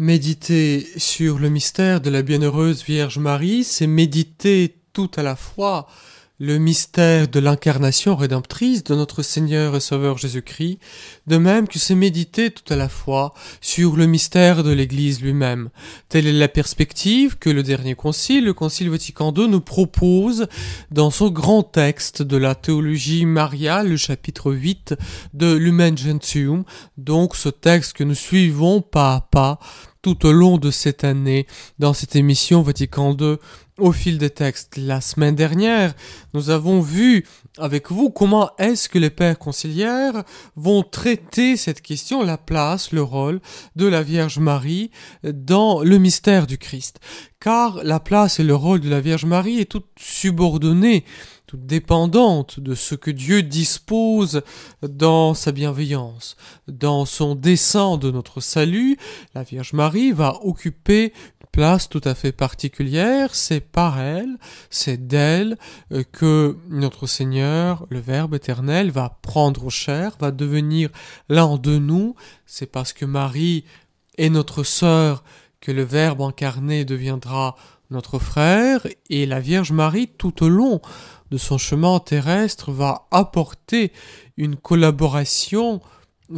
Méditer sur le mystère de la bienheureuse Vierge Marie, c'est méditer tout à la fois le mystère de l'incarnation rédemptrice de notre Seigneur et Sauveur Jésus-Christ, de même que c'est méditer tout à la fois sur le mystère de l'Église lui-même. Telle est la perspective que le dernier concile, le concile Vatican II, nous propose dans son grand texte de la théologie mariale, le chapitre 8 de Lumen Gentium, donc ce texte que nous suivons pas à pas tout au long de cette année dans cette émission Vatican II au fil des textes. La semaine dernière, nous avons vu avec vous comment est-ce que les pères conciliaires vont traiter cette question, la place, le rôle de la Vierge Marie dans le mystère du Christ. Car la place et le rôle de la Vierge Marie est tout subordonné dépendante de ce que Dieu dispose dans sa bienveillance. Dans son dessein de notre salut, la Vierge Marie va occuper une place tout à fait particulière, c'est par elle, c'est d'elle euh, que notre Seigneur, le Verbe éternel, va prendre chair, va devenir l'un de nous, c'est parce que Marie est notre sœur que le Verbe incarné deviendra notre frère, et la Vierge Marie tout au long de son chemin terrestre va apporter une collaboration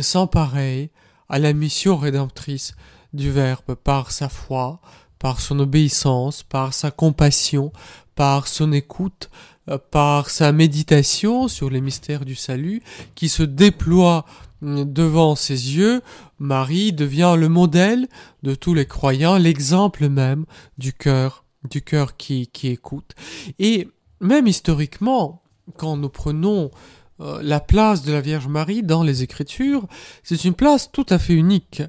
sans pareil à la mission rédemptrice du Verbe par sa foi, par son obéissance, par sa compassion, par son écoute, euh, par sa méditation sur les mystères du salut qui se déploie devant ses yeux, Marie devient le modèle de tous les croyants, l'exemple même du cœur, du cœur qui, qui écoute. Et même historiquement, quand nous prenons euh, la place de la Vierge Marie dans les Écritures, c'est une place tout à fait unique.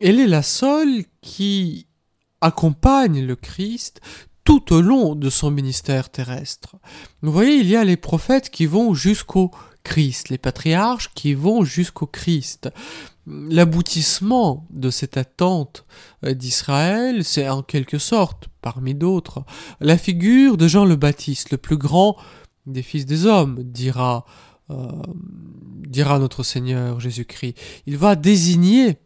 Elle est la seule qui accompagne le Christ tout au long de son ministère terrestre. Vous voyez, il y a les prophètes qui vont jusqu'au Christ, les patriarches qui vont jusqu'au Christ. L'aboutissement de cette attente euh, d'Israël, c'est en quelque sorte, parmi d'autres, la figure de Jean le Baptiste, le plus grand des fils des hommes, dira, euh, dira notre Seigneur Jésus-Christ. Il va désigner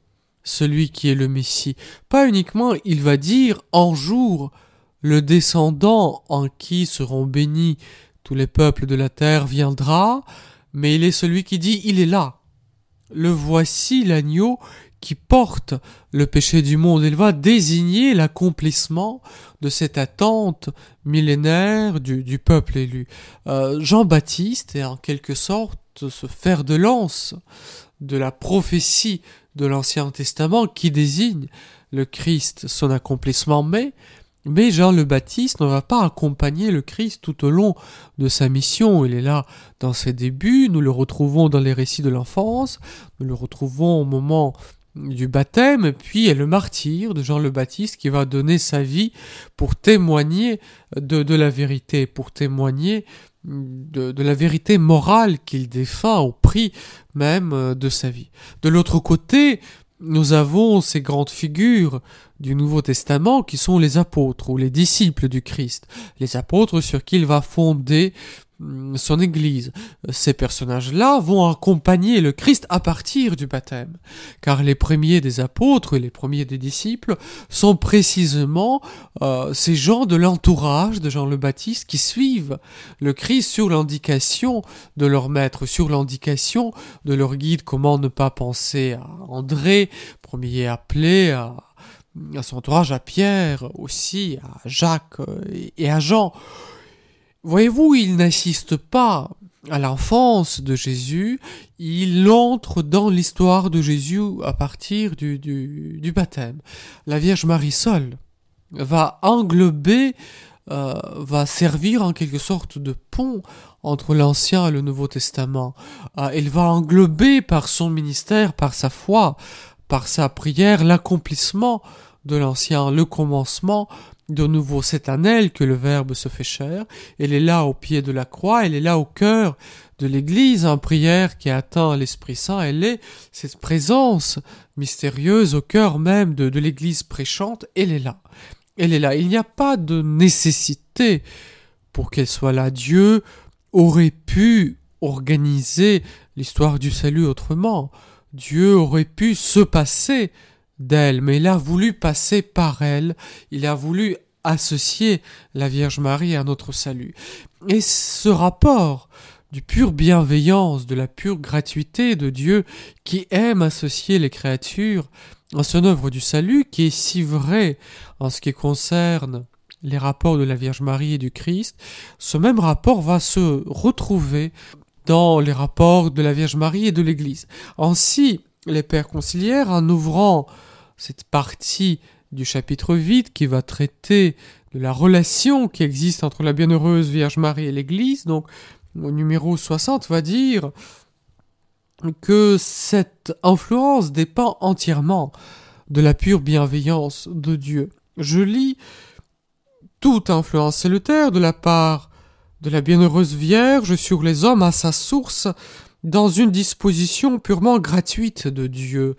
celui qui est le Messie. Pas uniquement, il va dire en jour le descendant en qui seront bénis tous les peuples de la terre viendra, mais il est celui qui dit il est là, le voici l'agneau qui porte le péché du monde. Il va désigner l'accomplissement de cette attente millénaire du, peuple élu. Euh, Jean-Baptiste est en quelque sorte ce fer de lance de la prophétie de l'Ancien Testament qui désigne le Christ, son accomplissement, mais mais Jean le Baptiste ne va pas accompagner le Christ tout au long de sa mission. Il est là dans ses débuts, nous le retrouvons dans les récits de l'enfance, nous le retrouvons au moment du baptême, puis a le martyr de Jean le Baptiste qui va donner sa vie pour témoigner de, la vérité, pour témoigner de, de la vérité morale qu'il défend au prix même de sa vie. De l'autre côté, nous avons ces grandes figures du Nouveau Testament qui sont les apôtres ou les disciples du Christ, les apôtres sur qui il va fonder hum, son Église. Ces personnages-là vont accompagner le Christ à partir du baptême, car les premiers des apôtres et les premiers des disciples sont précisément euh, ces gens de l'entourage de Jean le Baptiste qui suivent le Christ sur l'indication de leur maître, sur l'indication de leur guide, comment ne pas penser à André, premier appelé à à son entourage, à Pierre aussi, à Jacques euh, et à Jean. Voyez-vous, il n'assiste pas à l'enfance de Jésus, il entre dans l'histoire de Jésus à partir du, du, baptême. La Vierge Marie seule va englober, euh, va servir en quelque sorte de pont entre l'Ancien et le Nouveau Testament. Euh, elle va englober par son ministère, par sa foi, par sa prière, l'accomplissement de l'Ancien, le commencement, de nouveau, c'est un elle que le Verbe se fait chair. Elle est là au pied de la croix, elle est là au cœur de l'Église en prière qui atteint l'Esprit Saint. Elle est cette présence mystérieuse au cœur même de, de l'Église prêchante. Elle est là. Elle est là. Il n'y a pas de nécessité pour qu'elle soit là. Dieu aurait pu organiser l'histoire du salut autrement. Dieu aurait pu se passer d'elle, mais il a voulu passer par elle, il a voulu associer la Vierge Marie à notre salut. Et ce rapport du pure bienveillance, de la pure gratuité de Dieu qui aime associer les créatures à son œuvre du salut, qui est si vrai en ce qui concerne les rapports de la Vierge Marie et du Christ, ce même rapport va se retrouver dans les rapports de la Vierge Marie et de l'Église. Ainsi, les pères conciliaires, en ouvrant cette partie du chapitre vide qui va traiter de la relation qui existe entre la bienheureuse Vierge Marie et l'Église, donc au numéro 60 va dire que cette influence dépend entièrement de la pure bienveillance de Dieu. Je lis toute influence salutaire de la part de la bienheureuse Vierge sur les hommes à sa source dans une disposition purement gratuite de Dieu.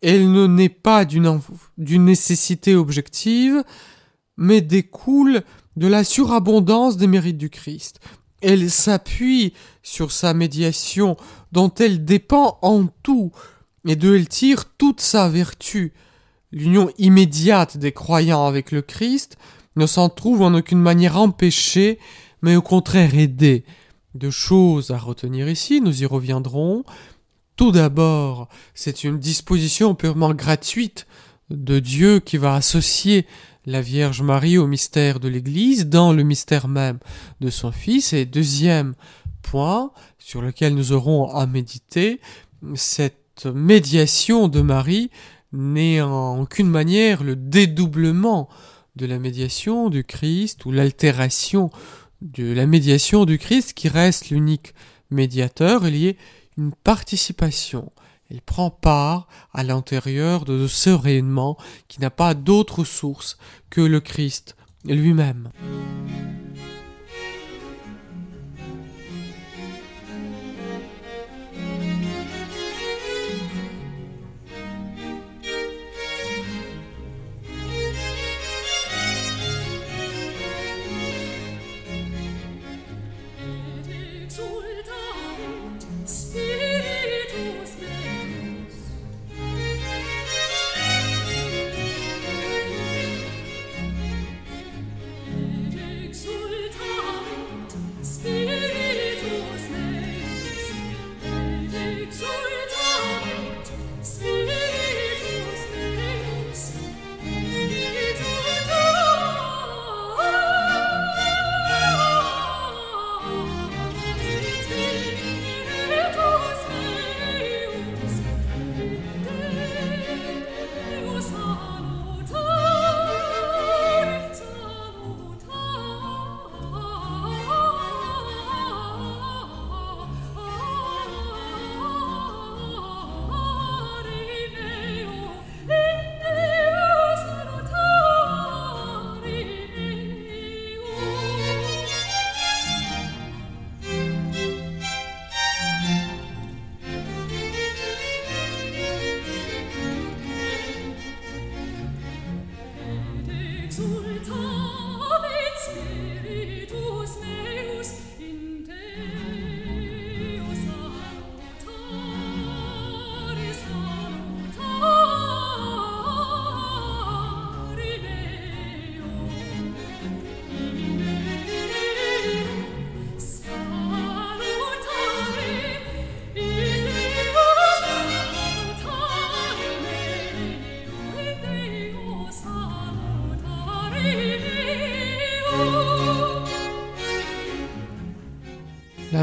Elle ne naît pas d'une nécessité objective, mais découle de la surabondance des mérites du Christ. Elle s'appuie sur sa médiation dont elle dépend en tout, et de elle tire toute sa vertu. L'union immédiate des croyants avec le Christ ne s'en trouve en aucune manière empêchée, mais au contraire aidée. Deux choses à retenir ici, nous y reviendrons. Tout d'abord, c'est une disposition purement gratuite de Dieu qui va associer la Vierge Marie au mystère de l'Église dans le mystère même de son Fils. Et deuxième point sur lequel nous aurons à méditer, cette médiation de Marie n'est en aucune manière le dédoublement de la médiation du Christ ou l'altération de la médiation du Christ qui reste l'unique médiateur, il y a une participation. Elle prend part à l'intérieur de ce rayonnement qui n'a pas d'autre source que le Christ lui-même.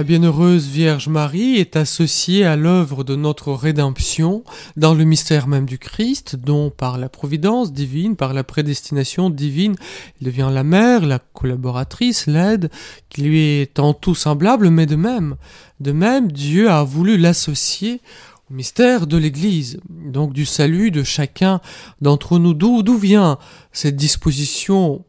Bienheureuse Vierge Marie est associée à l'œuvre de notre rédemption dans le mystère même du Christ, dont par la providence divine, par la prédestination divine, elle devient la mère, la collaboratrice, l'aide, qui lui est en tout semblable, mais de même, de même, Dieu a voulu l'associer mystère de l'Église, donc du salut de chacun d'entre nous. D'où vient cette disposition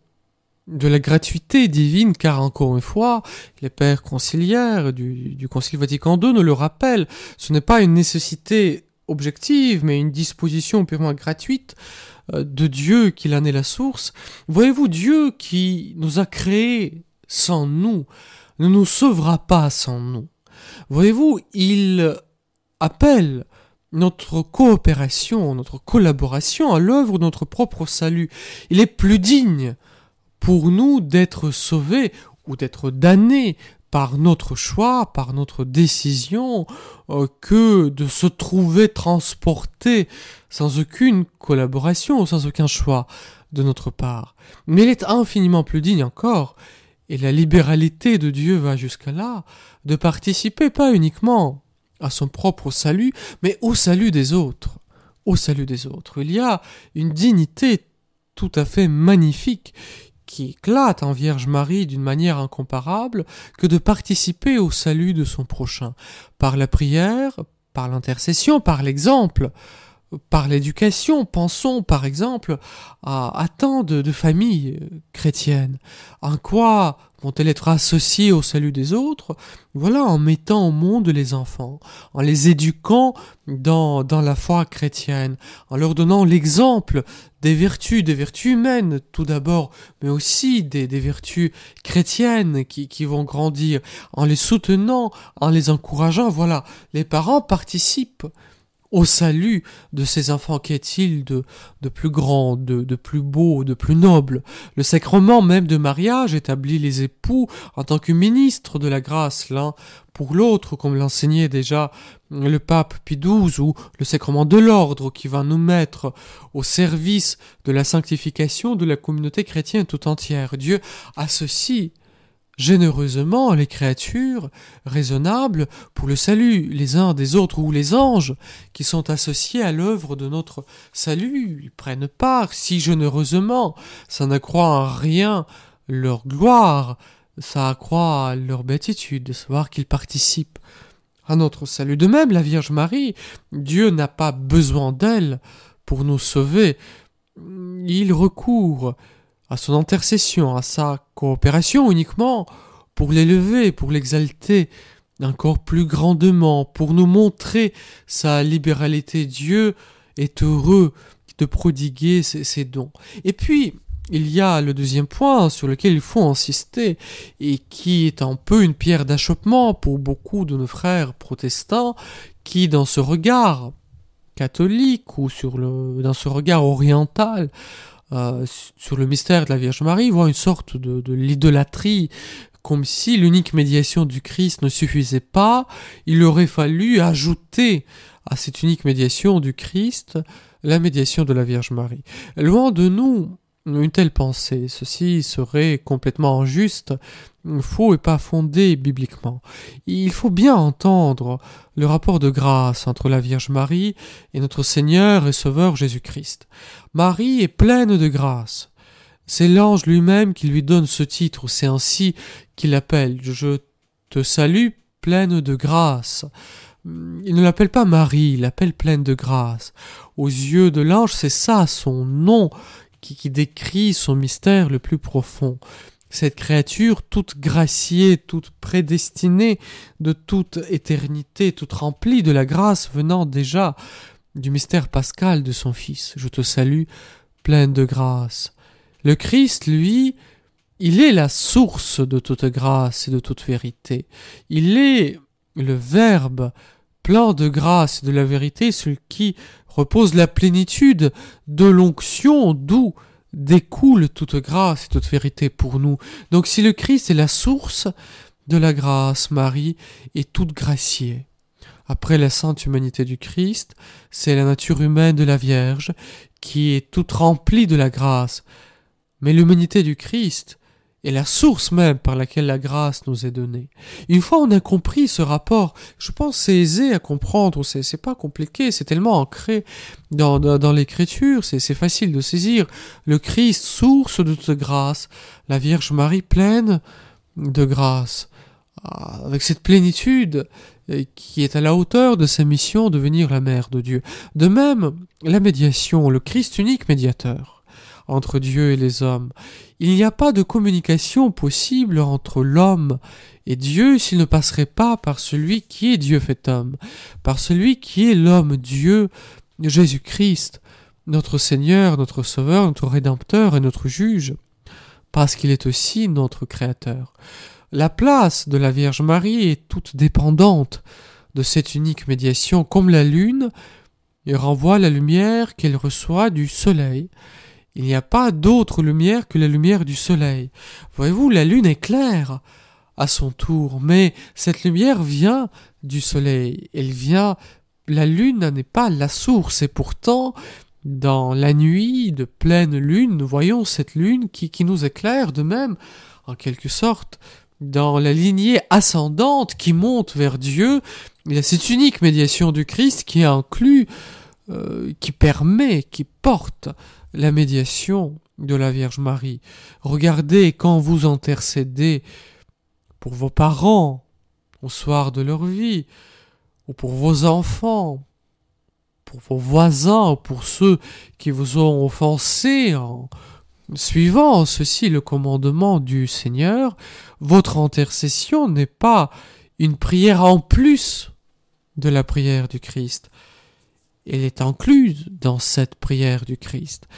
de la gratuité divine, car encore une fois, les pères conciliaires du, du Concile Vatican II nous le rappellent, ce n'est pas une nécessité objective, mais une disposition purement gratuite euh, de Dieu qui en est la source. Voyez-vous, Dieu qui nous a créés sans nous ne nous sauvera pas sans nous. Voyez-vous, il appelle notre coopération, notre collaboration à l'œuvre de notre propre salut. Il est plus digne pour nous d'être sauvés ou d'être damnés par notre choix, par notre décision, euh, que de se trouver transporté sans aucune collaboration, sans aucun choix de notre part. Mais il est infiniment plus digne encore, et la libéralité de Dieu va jusqu'à là, de participer pas uniquement à son propre salut, mais au salut des autres. Au salut des autres. Il y a une dignité tout à fait magnifique qui éclate en Vierge Marie d'une manière incomparable que de participer au salut de son prochain, par la prière, par l'intercession, par l'exemple, par l'éducation. Pensons par exemple à, tant de, de familles chrétiennes. En quoi vont-elles être associées au salut des autres? Voilà, en mettant au monde les enfants, en les éduquant dans, dans la foi chrétienne, en leur donnant l'exemple des vertus, des vertus humaines tout d'abord, mais aussi des, des vertus chrétiennes qui, qui vont grandir, en les soutenant, en les encourageant. Voilà, les parents participent au salut de ces enfants qu'est-il de, de plus grand, de, de plus beau, de plus noble. Le sacrement même de mariage établit les époux en tant que ministres de la grâce l'un pour l'autre, comme l'enseignait déjà le pape Pie XII, ou le sacrement de l'ordre qui va nous mettre au service de la sanctification de la communauté chrétienne tout entière. Dieu associe généreusement les créatures raisonnables pour le salut les uns des autres ou les anges qui sont associés à l'œuvre de notre salut. Ils prennent part si généreusement, ça n'accroît en rien leur gloire, ça accroît leur béatitude de savoir qu'ils participent à notre salut. De même, la Vierge Marie, Dieu n'a pas besoin d'elle pour nous sauver. Il recourt à son intercession, à sa coopération uniquement pour l'élever, pour l'exalter encore plus grandement, pour nous montrer sa libéralité. Dieu est heureux de prodiguer ses, dons. Et puis, il y a le deuxième point sur lequel il faut insister et qui est un peu une pierre d'achoppement pour beaucoup de nos frères protestants qui, dans ce regard catholique ou dans ce regard oriental, euh, sur le mystère de la Vierge Marie, voit une sorte de, de l'idolâtrie, comme si l'unique médiation du Christ ne suffisait pas, il aurait fallu ajouter à cette unique médiation du Christ la médiation de la Vierge Marie. Loin de nous une telle pensée, ceci serait complètement injuste, faux et pas fondé bibliquement. Il faut bien entendre le rapport de grâce entre la Vierge Marie et notre Seigneur et Sauveur Jésus-Christ. Marie est pleine de grâce. C'est l'ange lui-même qui lui donne ce titre, c'est ainsi qu'il l'appelle. Je te salue pleine de grâce. Il ne l'appelle pas Marie, il l'appelle pleine de grâce. Aux yeux de l'ange, c'est ça son nom qui, décrit son mystère le plus profond cette créature toute graciée, toute prédestinée de toute éternité, toute remplie de la grâce venant déjà du mystère pascal de son Fils. Je te salue, pleine de grâce. Le Christ, lui, il est la source de toute grâce et de toute vérité. Il est le Verbe plein de grâce et de la vérité, sur qui repose la plénitude de l'onction, d'où découle toute grâce et toute vérité pour nous. Donc si le Christ est la source de la grâce, Marie est toute graciée. Après la sainte humanité du Christ, c'est la nature humaine de la Vierge qui est toute remplie de la grâce. Mais l'humanité du Christ et la source même par laquelle la grâce nous est donnée. Une fois on a compris ce rapport, je pense c'est aisé à comprendre, c'est, pas compliqué, c'est tellement ancré dans, dans, l'écriture, c'est, c'est facile de saisir. Le Christ, source de toute grâce, la Vierge Marie pleine de grâce. avec cette plénitude qui est à la hauteur de sa mission de devenir la mère de Dieu. De même, la médiation, le Christ unique médiateur entre Dieu et les hommes. Il n'y a pas de communication possible entre l'homme et Dieu s'il ne passerait pas par celui qui est Dieu fait homme, par celui qui est l'homme Dieu, Jésus-Christ, notre Seigneur, notre Sauveur, notre Rédempteur et notre Juge, parce qu'il est aussi notre Créateur. La place de la Vierge Marie est toute dépendante de cette unique médiation, comme la lune renvoie la lumière qu'elle reçoit du soleil. Il n'y a pas d'autre lumière que la lumière du soleil. Voyez-vous, la lune est à son tour, mais cette lumière vient du soleil. Elle vient, la lune n'est pas la source, et pourtant, dans la nuit de pleine lune, nous voyons cette lune qui, qui nous éclaire de même, en quelque sorte, dans la lignée ascendante qui monte vers Dieu, il y a cette unique médiation du Christ qui inclut, euh, qui permet, qui porte la médiation de la Vierge Marie. Regardez quand vous intercédez pour vos parents au soir de leur vie, ou pour vos enfants, pour vos voisins, ou pour ceux qui vous ont offensé en suivant ceci le commandement du Seigneur, votre intercession n'est pas une prière en plus de la prière du Christ. Elle est incluse dans cette prière du Christ.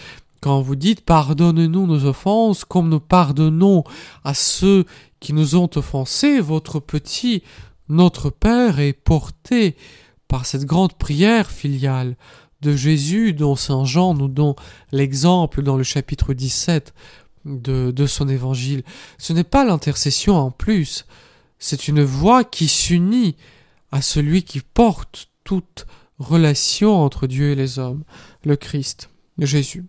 Quand vous dites pardonne-nous nos offenses comme nous pardonnons à ceux qui nous ont offensés, votre petit Notre Père est porté par cette grande prière filiale de Jésus dont Saint Jean nous donne l'exemple dans le chapitre 17 de, de son évangile. Ce n'est pas l'intercession en plus, c'est une voix qui s'unit à celui qui porte toute relation entre Dieu et les hommes, le Christ, Jésus.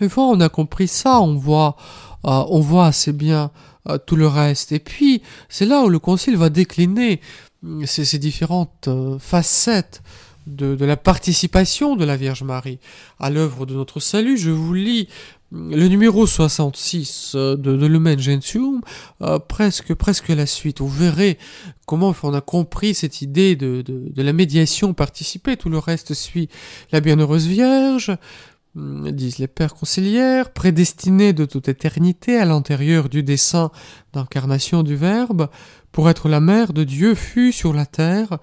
Une fois on a compris ça, on voit, euh, on voit assez bien euh, tout le reste. Et puis, c'est là où le Concile va décliner euh, ces, différentes facettes de, la participation de la Vierge Marie à l'œuvre de notre salut. Je vous lis le numéro 66 de, de Lumen Gentium, presque, presque la suite. Vous verrez comment on a compris cette idée de, la médiation participée. Tout le reste suit la Bienheureuse Vierge, Hmm, disent les pères conciliaires, prédestinés de toute éternité à l'intérieur du dessein d'incarnation du Verbe, pour être la mère de Dieu fut sur la terre,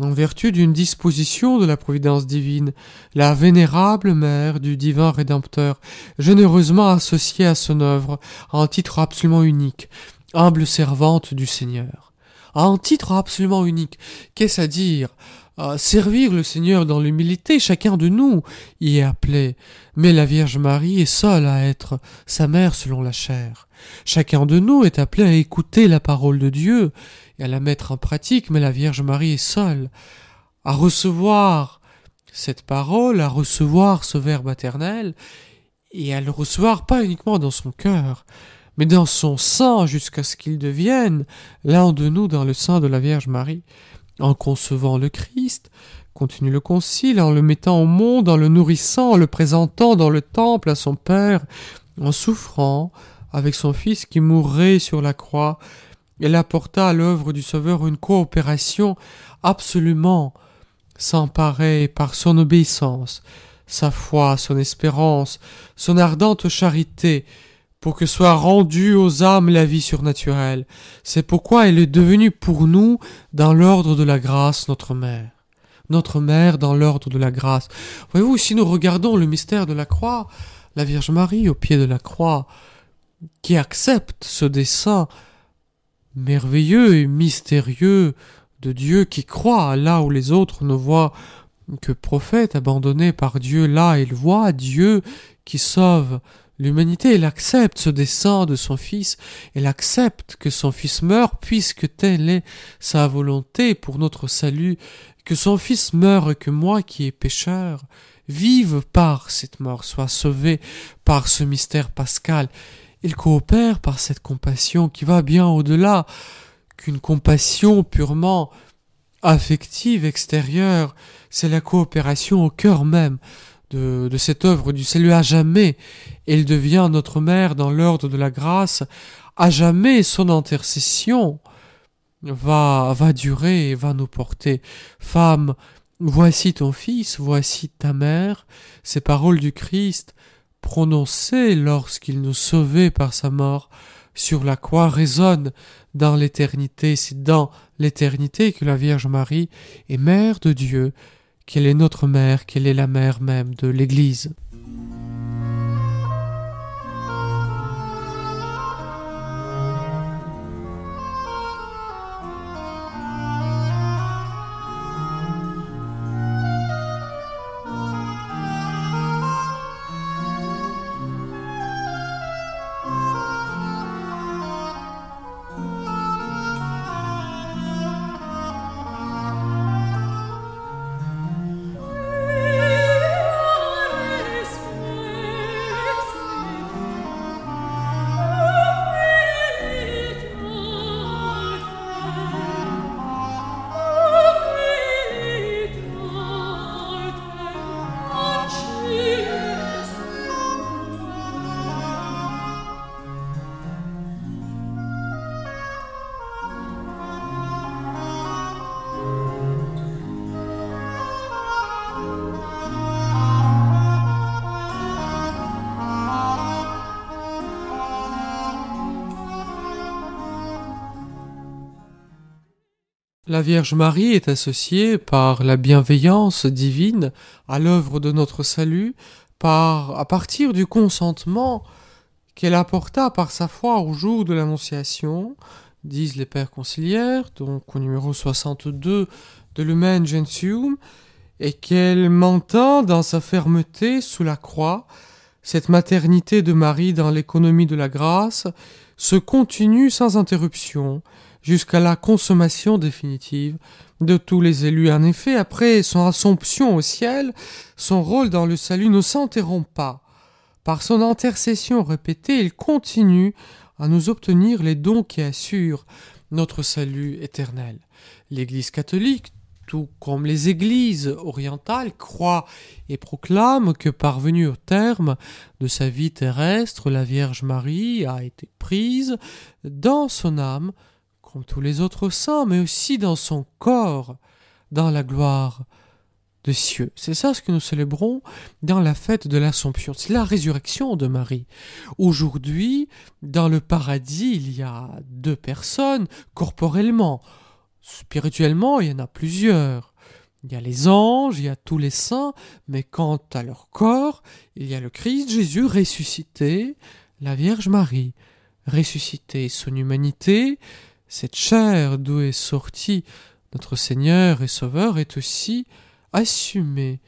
en vertu d'une disposition de la providence divine, la vénérable mère du divin Rédempteur, généreusement associée à son œuvre, en titre absolument unique, humble servante du Seigneur. En titre absolument unique, qu'est-ce à dire? Servir le Seigneur dans l'humilité, chacun de nous y est appelé, mais la Vierge Marie est seule à être sa mère selon la chair. Chacun de nous est appelé à écouter la parole de Dieu et à la mettre en pratique, mais la Vierge Marie est seule à recevoir cette parole, à recevoir ce Verbe éternel, et à le recevoir pas uniquement dans son cœur, mais dans son sein jusqu'à ce qu'il devienne l'un de nous dans le sein de la Vierge Marie. En concevant le Christ, continue le Concile, en le mettant au monde, en le nourrissant, en le présentant dans le temple à son Père, en souffrant avec son Fils qui mourrait sur la croix, elle apporta à l'œuvre du Sauveur une coopération absolument sans pareil par son obéissance, sa foi, son espérance, son ardente charité, pour que soit rendue aux âmes la vie surnaturelle. C'est pourquoi elle est devenue pour nous, dans l'ordre de la grâce, notre mère. Notre mère dans l'ordre de la grâce. Voyez-vous, si nous regardons le mystère de la croix, la Vierge Marie au pied de la croix, qui accepte ce dessein merveilleux et mystérieux de Dieu, qui croit là où les autres ne voient que prophète abandonné par Dieu, là il voit Dieu qui sauve L'humanité, elle accepte ce dessein de son Fils, elle accepte que son Fils meure puisque telle est sa volonté pour notre salut, que son Fils meure et que moi qui est pécheur, vive par cette mort, soit sauvé par ce mystère pascal. Il coopère par cette compassion qui va bien au-delà qu'une compassion purement affective extérieure, c'est la coopération au cœur même de, cette œuvre du salut à jamais. Elle devient notre mère dans l'ordre de la grâce, à jamais son intercession va, va durer et va nous porter. Femme, voici ton fils, voici ta mère. Ces paroles du Christ, prononcées lorsqu'il nous sauvait par sa mort sur la croix, résonnent dans l'éternité. C'est dans l'éternité que la Vierge Marie est mère de Dieu, qu'elle est notre mère, qu'elle est la mère même de l'Église. La Vierge Marie est associée par la bienveillance divine à l'œuvre de notre salut, par, à partir du consentement qu'elle apporta par sa foi au jour de l'Annonciation, disent les Pères conciliaires, donc au numéro 62 de Lumen Gentium, et qu'elle maintint dans sa fermeté sous la croix, cette maternité de Marie dans l'économie de la grâce se continue sans interruption, jusqu'à la consommation définitive de tous les élus. En effet, après son assomption au ciel, son rôle dans le salut ne s'interrompt pas. Par son intercession répétée, il continue à nous obtenir les dons qui assurent notre salut éternel. L'Église catholique, tout comme les églises orientales, croit et proclame que parvenue au terme de sa vie terrestre, la Vierge Marie a été prise dans son âme comme tous les autres saints, mais aussi dans son corps, dans la gloire de cieux. C'est ça ce que nous célébrons dans la fête de l'Assomption. C'est la résurrection de Marie. Aujourd'hui, dans le paradis, il y a deux personnes corporellement. Spirituellement, il y en a plusieurs. Il y a les anges, il y a tous les saints, mais quant à leur corps, il y a le Christ Jésus ressuscité, la Vierge Marie ressuscité, son humanité, cette chair d'où est sorti notre Seigneur et Sauveur est aussi assumée,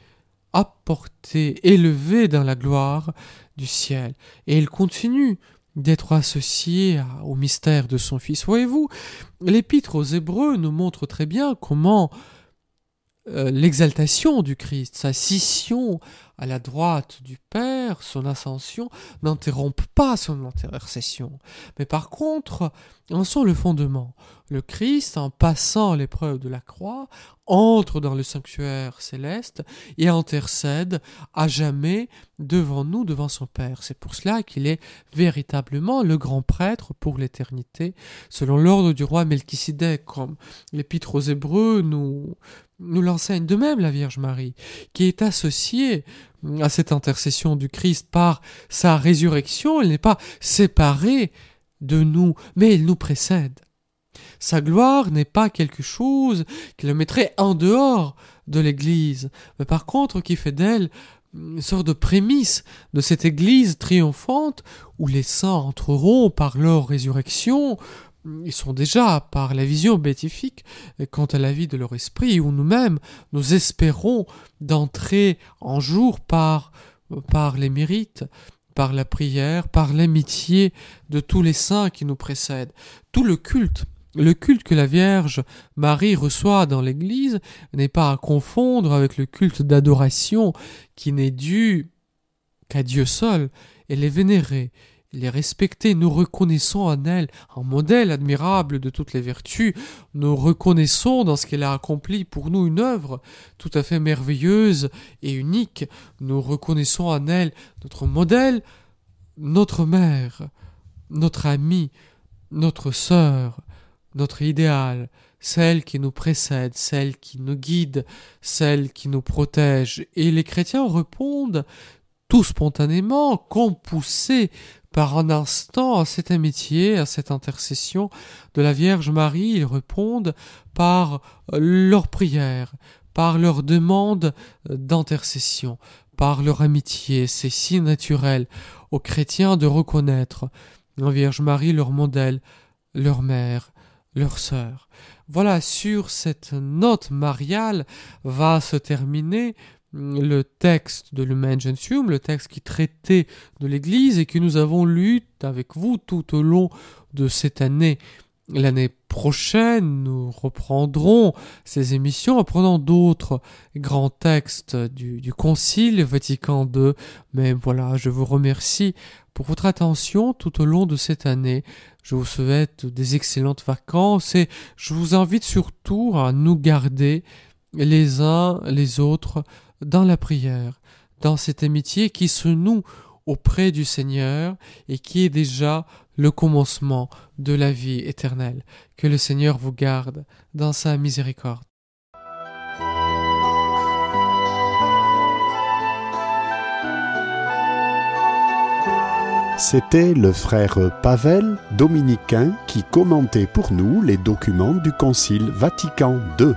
apportée, élevée dans la gloire du ciel. Et elle continue d'être associée au mystère de son Fils. Voyez-vous, l'épître aux Hébreux nous montre très bien comment euh, l'exaltation du Christ, sa scission à la droite du Père, son ascension, n'interrompent pas son intercession. Mais par contre, en sont le fondement. Le Christ, en passant l'épreuve de la croix, entre dans le sanctuaire céleste et intercède à jamais devant nous, devant son Père. C'est pour cela qu'il est véritablement le grand prêtre pour l'éternité, selon l'ordre du roi Melchisédek, comme l'épître aux Hébreux nous, nous l'enseigne. De même la Vierge Marie, qui est associée à cette intercession du Christ par sa résurrection, elle n'est pas séparée de nous, mais elle nous précède. Sa gloire n'est pas quelque chose qui le mettrait en dehors de l'Église, mais par contre qui fait d'elle une sorte de prémisse de cette Église triomphante où les saints entreront par leur résurrection ils sont déjà, par la vision béatifique, quant à la vie de leur esprit, où nous-mêmes, nous espérons d'entrer en jour par, par les mérites, par la prière, par l'amitié de tous les saints qui nous précèdent. Tout le culte, le culte que la Vierge Marie reçoit dans l'Église n'est pas à confondre avec le culte d'adoration qui n'est dû qu'à Dieu seul. Elle est vénérée, les respecter, nous reconnaissons en elle un modèle admirable de toutes les vertus, nous reconnaissons dans ce qu'elle a accompli pour nous une œuvre tout à fait merveilleuse et unique, nous reconnaissons en elle notre modèle, notre mère, notre amie, notre sœur, notre idéal, celle qui nous précède, celle qui nous guide, celle qui nous protège. Et les chrétiens répondent tout spontanément, comme poussés par un instant à cette amitié, à cette intercession de la Vierge Marie, ils répondent par leur prière, par leur demande d'intercession, par leur amitié. C'est si naturel aux chrétiens de reconnaître la Vierge Marie leur modèle, leur mère, leur sœur. Voilà, sur cette note mariale va se terminer le texte de Lumen Gentium, le texte qui traitait de l'Église et que nous avons lu avec vous tout au long de cette année. L'année prochaine, nous reprendrons ces émissions en prenant d'autres grands textes du, du Concile Vatican II. Mais voilà, je vous remercie pour votre attention tout au long de cette année. Je vous souhaite des excellentes vacances et je vous invite surtout à nous garder les uns les autres dans la prière, dans cette amitié qui se noue auprès du Seigneur et qui est déjà le commencement de la vie éternelle. Que le Seigneur vous garde dans sa miséricorde. C'était le frère Pavel, dominicain, qui commentait pour nous les documents du Concile Vatican II.